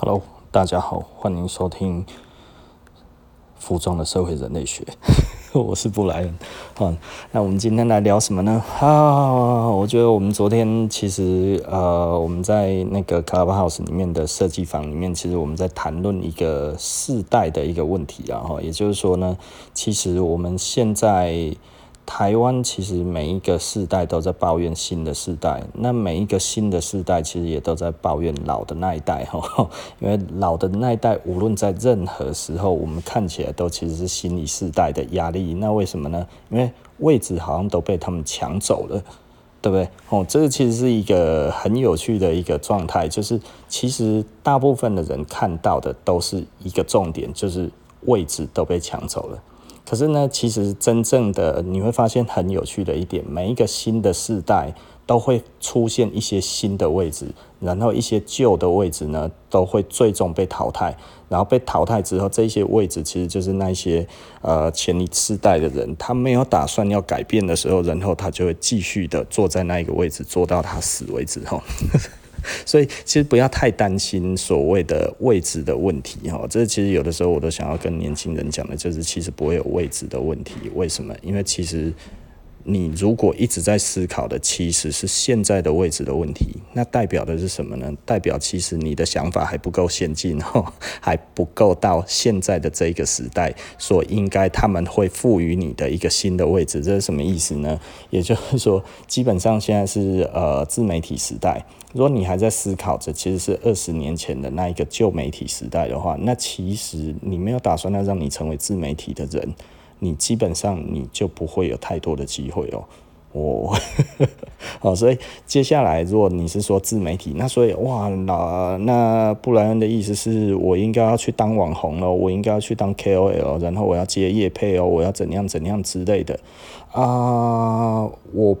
Hello，大家好，欢迎收听服装的社会人类学。我是布莱恩。好，那我们今天来聊什么呢？啊，我觉得我们昨天其实呃，我们在那个 Clubhouse 里面的设计房里面，其实我们在谈论一个世代的一个问题啊。哈，也就是说呢，其实我们现在。台湾其实每一个世代都在抱怨新的世代，那每一个新的世代其实也都在抱怨老的那一代哈，因为老的那一代无论在任何时候，我们看起来都其实是新一世代的压力。那为什么呢？因为位置好像都被他们抢走了，对不对？哦，这个其实是一个很有趣的一个状态，就是其实大部分的人看到的都是一个重点，就是位置都被抢走了。可是呢，其实真正的你会发现很有趣的一点，每一个新的世代都会出现一些新的位置，然后一些旧的位置呢都会最终被淘汰，然后被淘汰之后，这些位置其实就是那些呃前一世代的人，他没有打算要改变的时候，然后他就会继续的坐在那一个位置，坐到他死为止哈。所以其实不要太担心所谓的位置的问题哈，这其实有的时候我都想要跟年轻人讲的，就是其实不会有位置的问题。为什么？因为其实你如果一直在思考的其实是现在的位置的问题，那代表的是什么呢？代表其实你的想法还不够先进，还不够到现在的这个时代所应该他们会赋予你的一个新的位置。这是什么意思呢？也就是说，基本上现在是呃自媒体时代。如果你还在思考着其实是二十年前的那一个旧媒体时代的话，那其实你没有打算要让你成为自媒体的人，你基本上你就不会有太多的机会哦。我 哦，好，所以接下来如果你是说自媒体，那所以哇，那那布莱恩的意思是我应该要去当网红了，我应该要去当 KOL，然后我要接业配哦，我要怎样怎样之类的啊，我。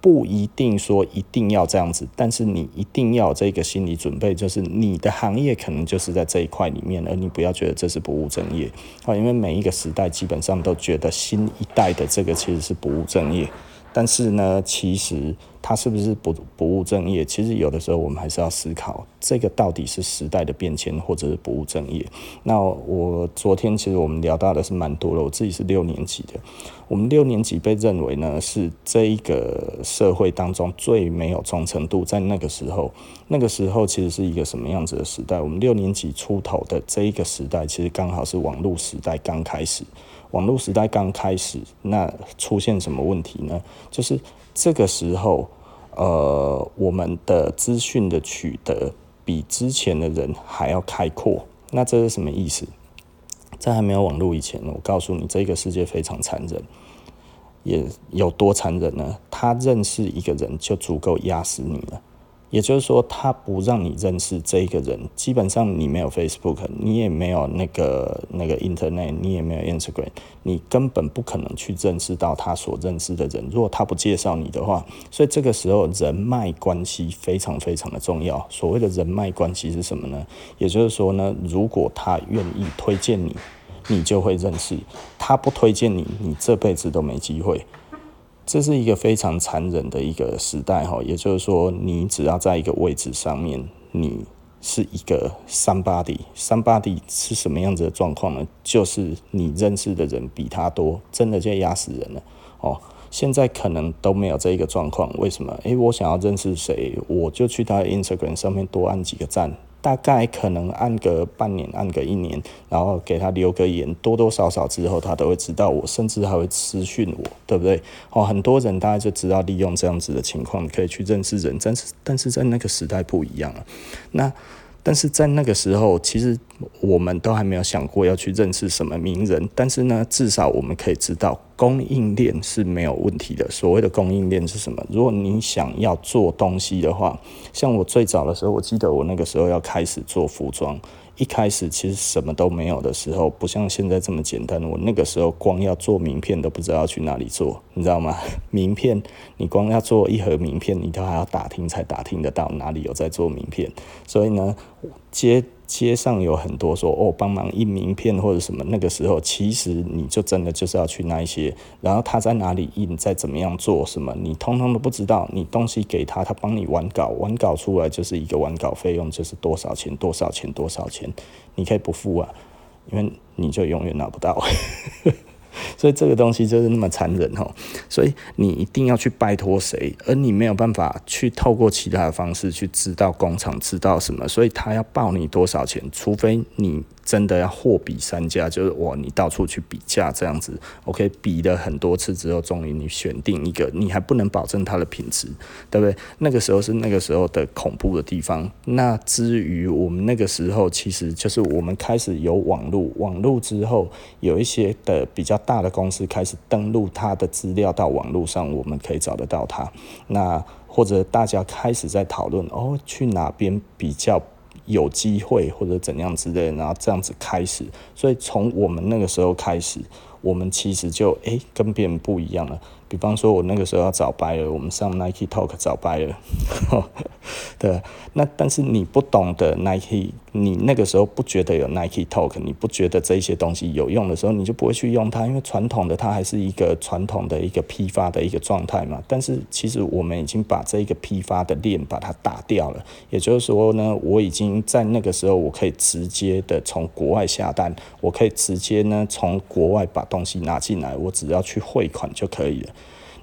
不一定说一定要这样子，但是你一定要有这个心理准备，就是你的行业可能就是在这一块里面，而你不要觉得这是不务正业啊，因为每一个时代基本上都觉得新一代的这个其实是不务正业。但是呢，其实它是不是不不务正业？其实有的时候我们还是要思考，这个到底是时代的变迁，或者是不务正业。那我昨天其实我们聊到的是蛮多的，我自己是六年级的，我们六年级被认为呢是这一个社会当中最没有忠诚度，在那个时候，那个时候其实是一个什么样子的时代？我们六年级出头的这一个时代，其实刚好是网络时代刚开始。网络时代刚开始，那出现什么问题呢？就是这个时候，呃，我们的资讯的取得比之前的人还要开阔。那这是什么意思？在还没有网络以前，我告诉你，这个世界非常残忍，也有多残忍呢？他认识一个人就足够压死你了。也就是说，他不让你认识这一个人，基本上你没有 Facebook，你也没有那个那个 Internet，你也没有 Instagram，你根本不可能去认识到他所认识的人。如果他不介绍你的话，所以这个时候人脉关系非常非常的重要。所谓的人脉关系是什么呢？也就是说呢，如果他愿意推荐你，你就会认识；他不推荐你，你这辈子都没机会。这是一个非常残忍的一个时代哈，也就是说，你只要在一个位置上面，你是一个 somebody，somebody 是什么样子的状况呢？就是你认识的人比他多，真的就压死人了哦。现在可能都没有这一个状况，为什么？诶，我想要认识谁，我就去他的 Instagram 上面多按几个赞。大概可能按个半年，按个一年，然后给他留个言，多多少少之后他都会知道我，甚至还会私讯我，对不对？哦，很多人大概就知道利用这样子的情况可以去认识人，但是但是在那个时代不一样了，那。但是在那个时候，其实我们都还没有想过要去认识什么名人。但是呢，至少我们可以知道供应链是没有问题的。所谓的供应链是什么？如果你想要做东西的话，像我最早的时候，我记得我那个时候要开始做服装。一开始其实什么都没有的时候，不像现在这么简单。我那个时候光要做名片都不知道去哪里做，你知道吗？名片你光要做一盒名片，你都还要打听才打听得到哪里有在做名片。所以呢，接街上有很多说哦，帮忙印名片或者什么，那个时候其实你就真的就是要去那一些，然后他在哪里印，再怎么样做什么，你通通都不知道。你东西给他，他帮你完稿，完稿出来就是一个完稿费用，就是多少钱多少钱多少钱，你可以不付啊，因为你就永远拿不到。所以这个东西就是那么残忍哈，所以你一定要去拜托谁，而你没有办法去透过其他的方式去知道工厂知道什么，所以他要报你多少钱，除非你。真的要货比三家，就是哇，你到处去比价这样子，OK，比了很多次之后，终于你选定一个，你还不能保证它的品质，对不对？那个时候是那个时候的恐怖的地方。那至于我们那个时候，其实就是我们开始有网络，网络之后有一些的比较大的公司开始登录它的资料到网络上，我们可以找得到它。那或者大家开始在讨论哦，去哪边比较？有机会或者怎样之类，然后这样子开始，所以从我们那个时候开始，我们其实就诶、跟别人不一样了。比方说，我那个时候要找 buyer，我们上 Nike Talk 找 buyer，对。那但是你不懂得 Nike，你那个时候不觉得有 Nike Talk，你不觉得这些东西有用的时候，你就不会去用它，因为传统的它还是一个传统的一个批发的一个状态嘛。但是其实我们已经把这个批发的链把它打掉了，也就是说呢，我已经在那个时候我可以直接的从国外下单，我可以直接呢从国外把东西拿进来，我只要去汇款就可以了。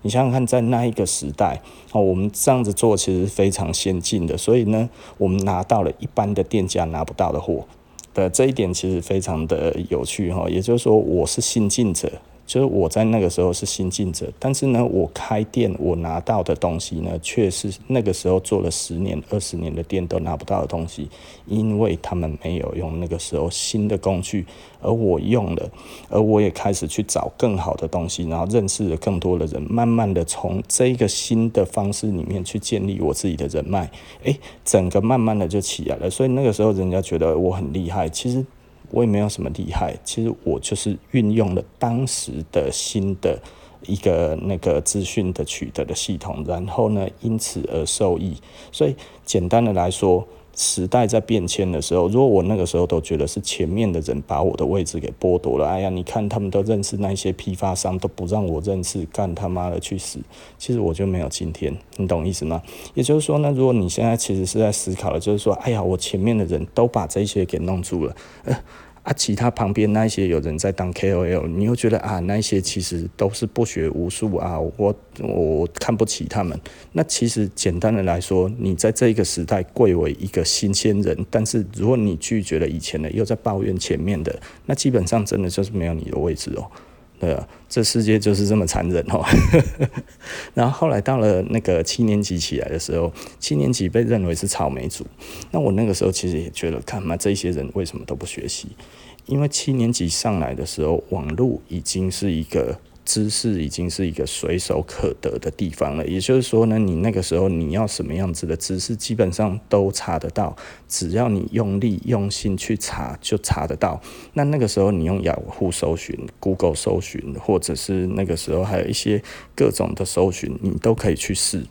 你想想看，在那一个时代，哦，我们这样子做其实非常先进的，所以呢，我们拿到了一般的店家拿不到的货的这一点，其实非常的有趣哈。也就是说，我是新进者。就是我在那个时候是新进者，但是呢，我开店我拿到的东西呢，却是那个时候做了十年、二十年的店都拿不到的东西，因为他们没有用那个时候新的工具，而我用了，而我也开始去找更好的东西，然后认识了更多的人，慢慢的从这个新的方式里面去建立我自己的人脉，诶，整个慢慢的就起来了，所以那个时候人家觉得我很厉害，其实。我也没有什么厉害，其实我就是运用了当时的新的一个那个资讯的取得的系统，然后呢，因此而受益。所以简单的来说，时代在变迁的时候，如果我那个时候都觉得是前面的人把我的位置给剥夺了，哎呀，你看他们都认识那些批发商，都不让我认识，干他妈的去死！其实我就没有今天，你懂意思吗？也就是说呢，如果你现在其实是在思考了，就是说，哎呀，我前面的人都把这些给弄住了，呃 啊，其他旁边那些有人在当 KOL，你又觉得啊，那些其实都是不学无术啊，我我看不起他们。那其实简单的来说，你在这一个时代贵为一个新鲜人，但是如果你拒绝了以前的，又在抱怨前面的，那基本上真的就是没有你的位置哦。对啊，这世界就是这么残忍哦。然后后来到了那个七年级起来的时候，七年级被认为是草莓族。那我那个时候其实也觉得，看嘛，这些人为什么都不学习？因为七年级上来的时候，网络已经是一个。知识已经是一个随手可得的地方了，也就是说呢，你那个时候你要什么样子的知识，基本上都查得到，只要你用力用心去查，就查得到。那那个时候你用雅虎搜寻、Google 搜寻，或者是那个时候还有一些各种的搜寻，你都可以去试。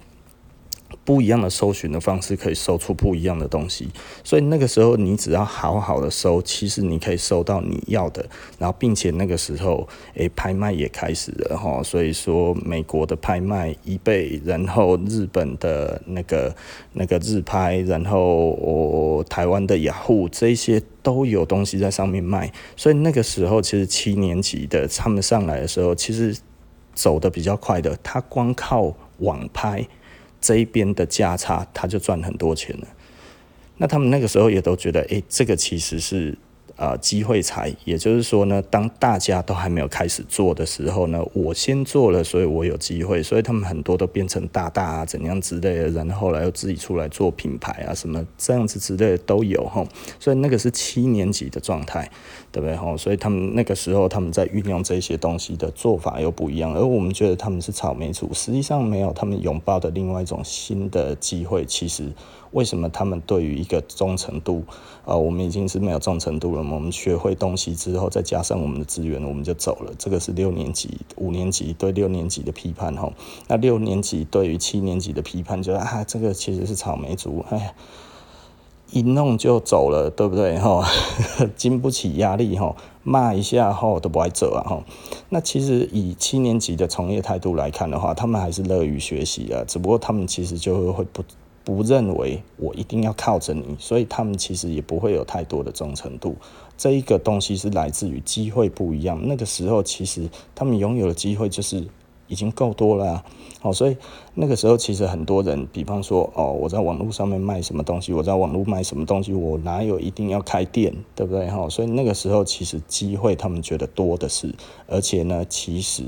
不一样的搜寻的方式可以搜出不一样的东西，所以那个时候你只要好好的搜，其实你可以搜到你要的。然后，并且那个时候，诶，拍卖也开始了哈。所以说，美国的拍卖一倍然后日本的那个那个日拍，然后我台湾的雅虎，这些都有东西在上面卖。所以那个时候，其实七年级的他们上来的时候，其实走得比较快的，他光靠网拍。这一边的价差，他就赚很多钱了。那他们那个时候也都觉得，诶，这个其实是。呃，机会财，也就是说呢，当大家都还没有开始做的时候呢，我先做了，所以我有机会，所以他们很多都变成大大啊，怎样之类的，然后后来又自己出来做品牌啊，什么这样子之类的都有哈，所以那个是七年级的状态，对不对哈？所以他们那个时候他们在运用这些东西的做法又不一样，而我们觉得他们是草莓族，实际上没有，他们拥抱的另外一种新的机会，其实。为什么他们对于一个忠诚度，呃，我们已经是没有忠诚度了吗？我们学会东西之后，再加上我们的资源，我们就走了。这个是六年级、五年级对六年级的批判哈。那六年级对于七年级的批判，就是啊，这个其实是草莓族。哎呀，一弄就走了，对不对？哈，经不起压力，哈，骂一下后都不爱走啊，哈。那其实以七年级的从业态度来看的话，他们还是乐于学习的，只不过他们其实就会不不认为我一定要靠着你，所以他们其实也不会有太多的忠诚度。这一个东西是来自于机会不一样，那个时候其实他们拥有的机会就是。已经够多了，好，所以那个时候其实很多人，比方说，哦，我在网络上面卖什么东西，我在网络卖什么东西，我哪有一定要开店，对不对？哈，所以那个时候其实机会他们觉得多的是，而且呢，其实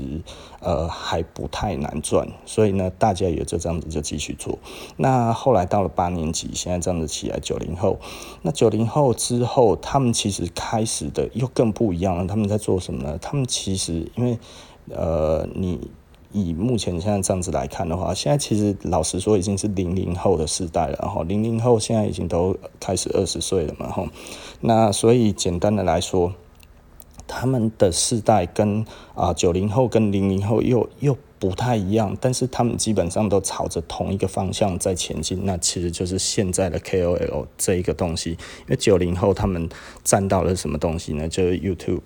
呃还不太难赚，所以呢，大家也就这样子就继续做。那后来到了八年级，现在这样子起来，九零后，那九零后之后，他们其实开始的又更不一样了。他们在做什么呢？他们其实因为呃，你。以目前现在这样子来看的话，现在其实老实说已经是零零后的世代了，然后零零后现在已经都开始二十岁了嘛，吼，那所以简单的来说，他们的世代跟啊九零后跟零零后又又不太一样，但是他们基本上都朝着同一个方向在前进，那其实就是现在的 KOL 这一个东西，因为九零后他们占到了什么东西呢？就是 YouTube。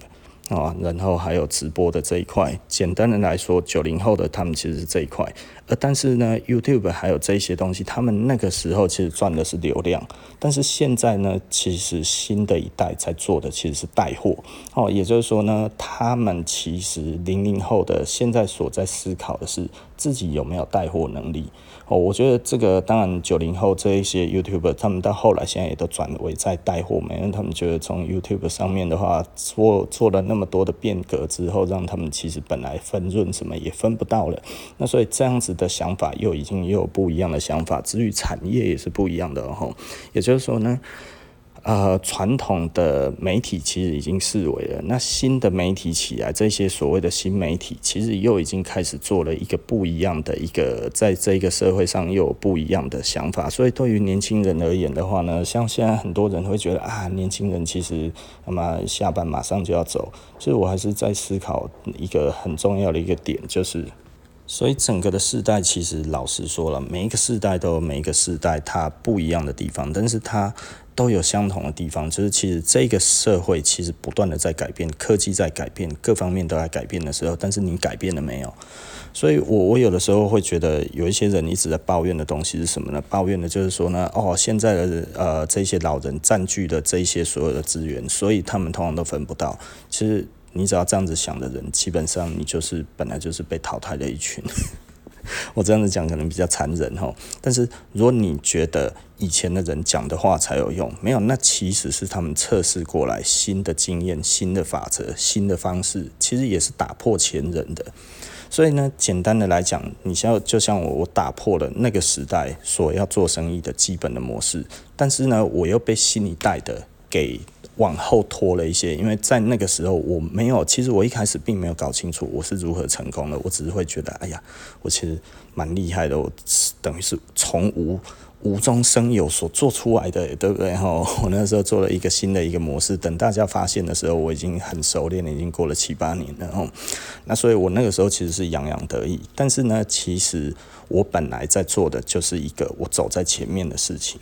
啊，然后还有直播的这一块，简单的来说，九零后的他们其实是这一块，呃但是呢，YouTube 还有这些东西，他们那个时候其实赚的是流量，但是现在呢，其实新的一代在做的其实是带货，哦，也就是说呢，他们其实零零后的现在所在思考的是自己有没有带货能力。哦，我觉得这个当然九零后这一些 YouTube，他们到后来现在也都转为在带货嘛，因为他们觉得从 YouTube 上面的话做做了那么多的变革之后，让他们其实本来分润什么也分不到了，那所以这样子的想法又已经又有不一样的想法，至于产业也是不一样的哦，也就是说呢。呃，传统的媒体其实已经式微了，那新的媒体起来，这些所谓的新媒体，其实又已经开始做了一个不一样的一个，在这个社会上又有不一样的想法。所以对于年轻人而言的话呢，像现在很多人会觉得啊，年轻人其实那么下班马上就要走，所以我还是在思考一个很重要的一个点，就是。所以整个的世代，其实老实说了，每一个世代都有每一个世代它不一样的地方，但是它都有相同的地方，就是其实这个社会其实不断的在改变，科技在改变，各方面都在改变的时候，但是你改变了没有？所以我我有的时候会觉得，有一些人一直在抱怨的东西是什么呢？抱怨的就是说呢，哦，现在的呃这些老人占据了这些所有的资源，所以他们通常都分不到。其实。你只要这样子想的人，基本上你就是本来就是被淘汰的一群。我这样子讲可能比较残忍哈，但是如果你觉得以前的人讲的话才有用，没有，那其实是他们测试过来新的经验、新的法则、新的方式，其实也是打破前人的。所以呢，简单的来讲，你像就像我，我打破了那个时代所要做生意的基本的模式，但是呢，我又被新一代的给。往后拖了一些，因为在那个时候我没有，其实我一开始并没有搞清楚我是如何成功的，我只是会觉得，哎呀，我其实蛮厉害的，我等于是从无无中生有所做出来的，对不对？哈，我那时候做了一个新的一个模式，等大家发现的时候，我已经很熟练了，已经过了七八年了，哈，那所以我那个时候其实是洋洋得意，但是呢，其实我本来在做的就是一个我走在前面的事情。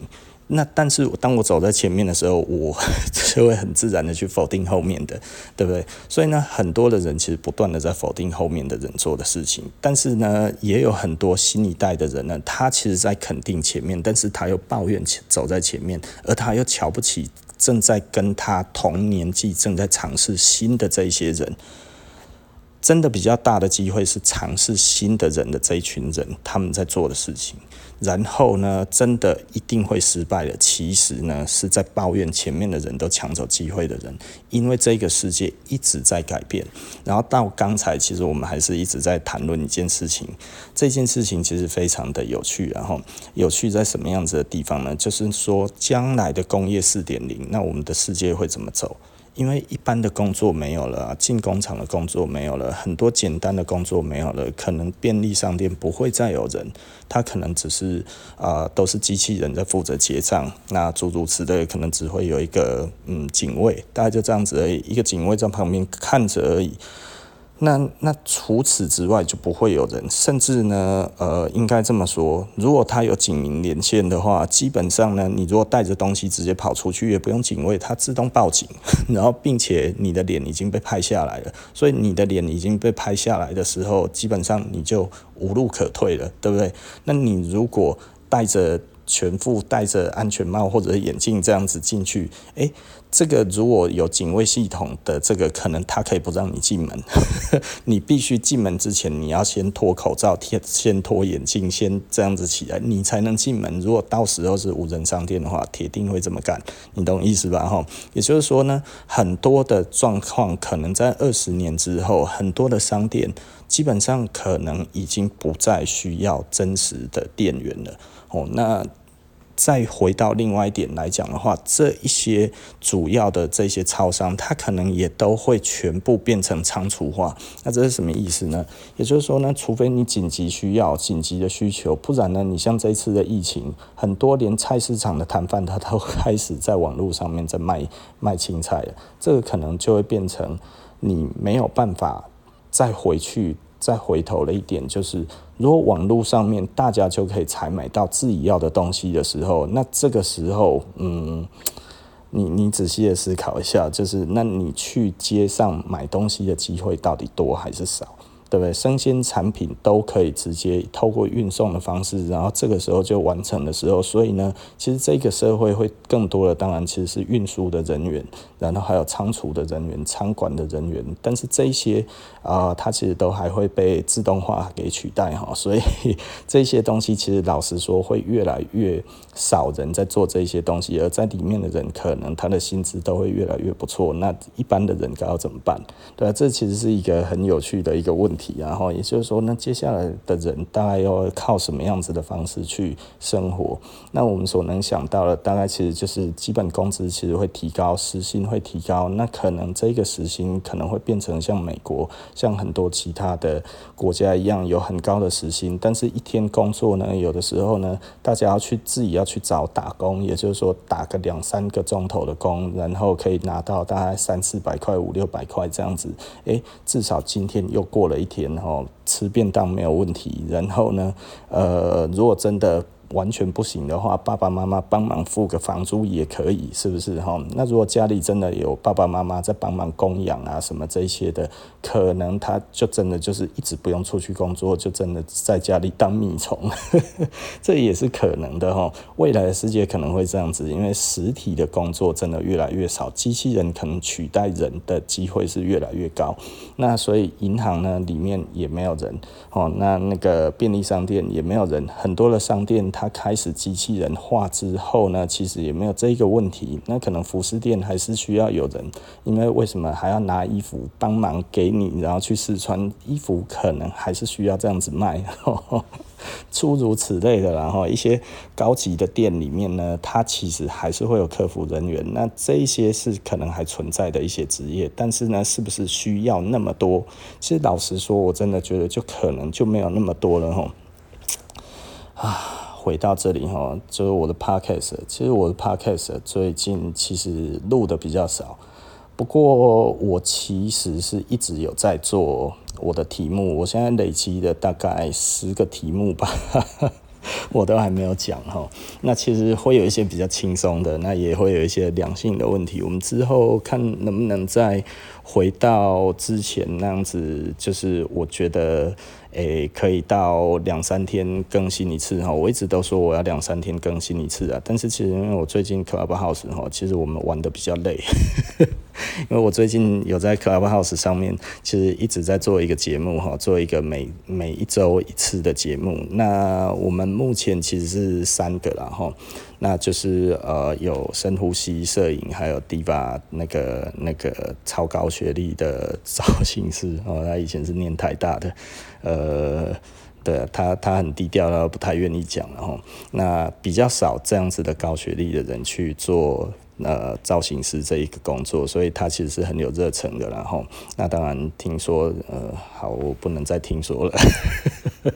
那但是当我走在前面的时候，我 就会很自然的去否定后面的，对不对？所以呢，很多的人其实不断的在否定后面的人做的事情，但是呢，也有很多新一代的人呢，他其实在肯定前面，但是他又抱怨走在前面，而他又瞧不起正在跟他同年纪正在尝试新的这一些人。真的比较大的机会是尝试新的人的这一群人，他们在做的事情。然后呢，真的一定会失败的。其实呢，是在抱怨前面的人都抢走机会的人，因为这个世界一直在改变。然后到刚才，其实我们还是一直在谈论一件事情。这件事情其实非常的有趣。然后有趣在什么样子的地方呢？就是说，将来的工业四点零，那我们的世界会怎么走？因为一般的工作没有了，进工厂的工作没有了，很多简单的工作没有了，可能便利商店不会再有人，他可能只是啊、都是机器人在负责结账，那诸如此类，可能只会有一个嗯警卫，大概就这样子而已，一个警卫在旁边看着而已。那那除此之外就不会有人，甚至呢，呃，应该这么说，如果他有警民连线的话，基本上呢，你如果带着东西直接跑出去，也不用警卫，他自动报警，然后并且你的脸已经被拍下来了，所以你的脸已经被拍下来的时候，基本上你就无路可退了，对不对？那你如果带着全副戴着安全帽或者眼镜这样子进去，诶，这个如果有警卫系统的这个，可能他可以不让你进门。你必须进门之前，你要先脱口罩，贴先脱眼镜，先这样子起来，你才能进门。如果到时候是无人商店的话，铁定会这么干，你懂意思吧？哈，也就是说呢，很多的状况可能在二十年之后，很多的商店基本上可能已经不再需要真实的店员了。哦，那。再回到另外一点来讲的话，这一些主要的这些超商，它可能也都会全部变成仓储化。那这是什么意思呢？也就是说呢，除非你紧急需要、紧急的需求，不然呢，你像这一次的疫情，很多连菜市场的摊贩他都开始在网络上面在卖卖青菜了。这个可能就会变成你没有办法再回去。再回头了一点，就是如果网络上面大家就可以采买到自己要的东西的时候，那这个时候，嗯，你你仔细的思考一下，就是那你去街上买东西的机会到底多还是少？对不对？生鲜产品都可以直接透过运送的方式，然后这个时候就完成的时候，所以呢，其实这个社会会更多的，当然其实是运输的人员，然后还有仓储的人员、仓管的人员，但是这些、呃，它其实都还会被自动化给取代哈，所以这些东西其实老实说会越来越少人在做这些东西，而在里面的人可能他的薪资都会越来越不错，那一般的人该要怎么办？对啊，这其实是一个很有趣的一个问题。然后也就是说，那接下来的人大概要靠什么样子的方式去生活？那我们所能想到的，大概其实就是基本工资其实会提高，时薪会提高。那可能这个时薪可能会变成像美国、像很多其他的国家一样，有很高的时薪。但是一天工作呢，有的时候呢，大家要去自己要去找打工，也就是说打个两三个钟头的工，然后可以拿到大概三四百块、五六百块这样子。诶，至少今天又过了一天。然后吃便当没有问题，然后呢，呃，如果真的。完全不行的话，爸爸妈妈帮忙付个房租也可以，是不是哈？那如果家里真的有爸爸妈妈在帮忙供养啊什么这些的，可能他就真的就是一直不用出去工作，就真的在家里当米虫，这也是可能的哈。未来的世界可能会这样子，因为实体的工作真的越来越少，机器人可能取代人的机会是越来越高。那所以银行呢里面也没有人哦，那那个便利商店也没有人，很多的商店开始机器人化之后呢，其实也没有这个问题。那可能服饰店还是需要有人，因为为什么还要拿衣服帮忙给你，然后去试穿衣服，可能还是需要这样子卖，呵 呵诸如此类的。然后一些高级的店里面呢，它其实还是会有客服人员。那这一些是可能还存在的一些职业，但是呢，是不是需要那么多？其实老实说，我真的觉得就可能就没有那么多了，吼啊。回到这里哈，就是我的 podcast。其实我的 podcast 最近其实录的比较少，不过我其实是一直有在做我的题目。我现在累积的大概十个题目吧，我都还没有讲哈。那其实会有一些比较轻松的，那也会有一些良性的问题。我们之后看能不能再回到之前那样子，就是我觉得。诶、可以到两三天更新一次哈，我一直都说我要两三天更新一次啊，但是其实因为我最近 Clubhouse 哈，其实我们玩的比较累，因为我最近有在 Clubhouse 上面，其实一直在做一个节目哈，做一个每每一周一次的节目，那我们目前其实是三个啦哈。那就是呃，有深呼吸摄影，还有 Diva 那个那个超高学历的造型师 哦，他以前是念台大的，呃，对，他他很低调，然后不太愿意讲，然后那比较少这样子的高学历的人去做呃造型师这一个工作，所以他其实是很有热忱的，然后那当然听说呃，好，我不能再听说了。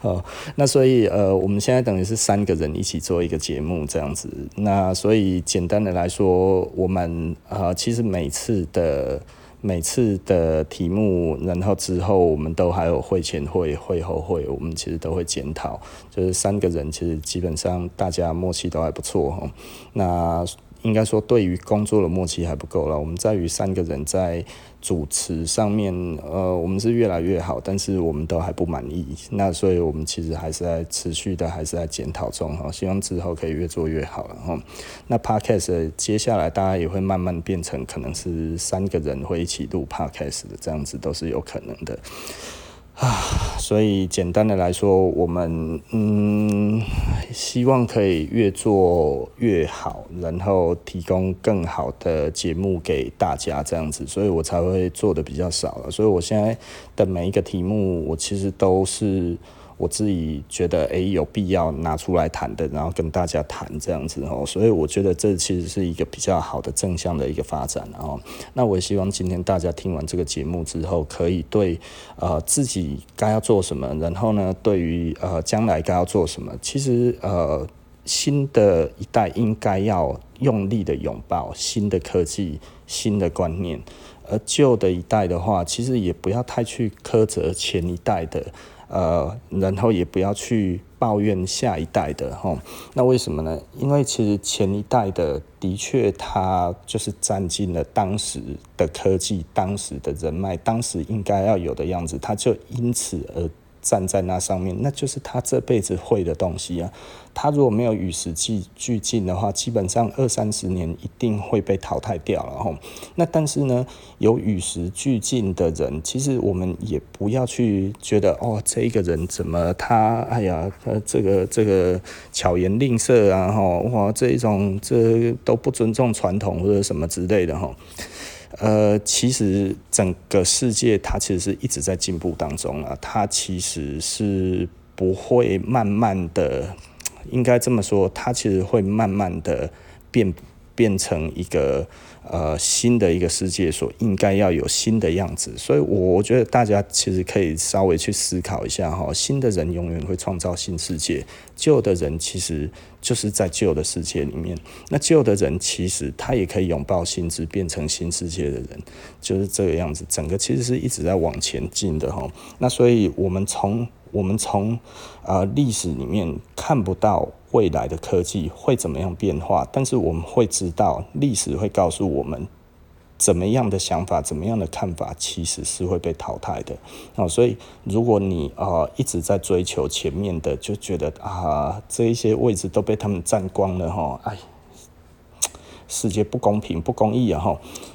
好，那所以呃，我们现在等于是三个人一起做一个节目这样子。那所以简单的来说，我们啊、呃，其实每次的每次的题目，然后之后我们都还有会前会、会后会，我们其实都会检讨。就是三个人其实基本上大家默契都还不错哈。那应该说，对于工作的默契还不够了。我们在于三个人在主持上面，呃，我们是越来越好，但是我们都还不满意。那所以我们其实还是在持续的，还是在检讨中哈。希望之后可以越做越好了哈。那 Podcast 接下来大家也会慢慢变成可能是三个人会一起录 Podcast 的这样子，都是有可能的。啊，所以简单的来说，我们嗯，希望可以越做越好，然后提供更好的节目给大家这样子，所以我才会做的比较少了。所以我现在的每一个题目，我其实都是。我自己觉得，诶，有必要拿出来谈的，然后跟大家谈这样子哦，所以我觉得这其实是一个比较好的正向的一个发展，哦，那我也希望今天大家听完这个节目之后，可以对呃自己该要做什么，然后呢，对于呃将来该要做什么，其实呃新的一代应该要用力的拥抱新的科技、新的观念，而旧的一代的话，其实也不要太去苛责前一代的。呃，然后也不要去抱怨下一代的吼，那为什么呢？因为其实前一代的的确，他就是占尽了当时的科技、当时的人脉、当时应该要有的样子，他就因此而。站在那上面，那就是他这辈子会的东西啊。他如果没有与时俱进的话，基本上二三十年一定会被淘汰掉了哈。那但是呢，有与时俱进的人，其实我们也不要去觉得哦，这一个人怎么他哎呀，他这个这个巧言令色啊哈，哇，这一种这都不尊重传统或者什么之类的哈。呃，其实整个世界它其实是一直在进步当中啊，它其实是不会慢慢的，应该这么说，它其实会慢慢的变变成一个。呃，新的一个世界所应该要有新的样子，所以我觉得大家其实可以稍微去思考一下哈，新的人永远会创造新世界，旧的人其实就是在旧的世界里面，那旧的人其实他也可以拥抱新知，变成新世界的人，就是这个样子，整个其实是一直在往前进的哈，那所以我们从我们从呃历史里面看不到。未来的科技会怎么样变化？但是我们会知道，历史会告诉我们，怎么样的想法、怎么样的看法，其实是会被淘汰的。哦，所以如果你呃一直在追求前面的，就觉得啊，这一些位置都被他们占光了哈，哎。世界不公平、不公义啊！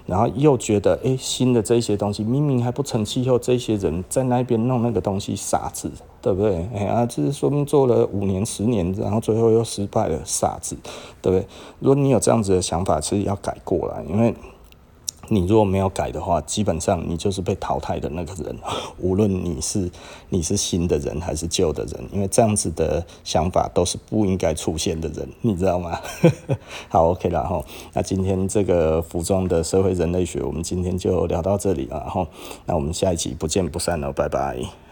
然后又觉得，哎，新的这些东西明明还不成气候，这些人在那边弄那个东西，傻子，对不对？哎呀，这是说明做了五年、十年，然后最后又失败了，傻子，对不对？如果你有这样子的想法，其实要改过来，因为。你如果没有改的话，基本上你就是被淘汰的那个人。无论你是你是新的人还是旧的人，因为这样子的想法都是不应该出现的人，你知道吗？好，OK 了哈。那今天这个服装的社会人类学，我们今天就聊到这里了哈。那我们下一期不见不散了，拜拜。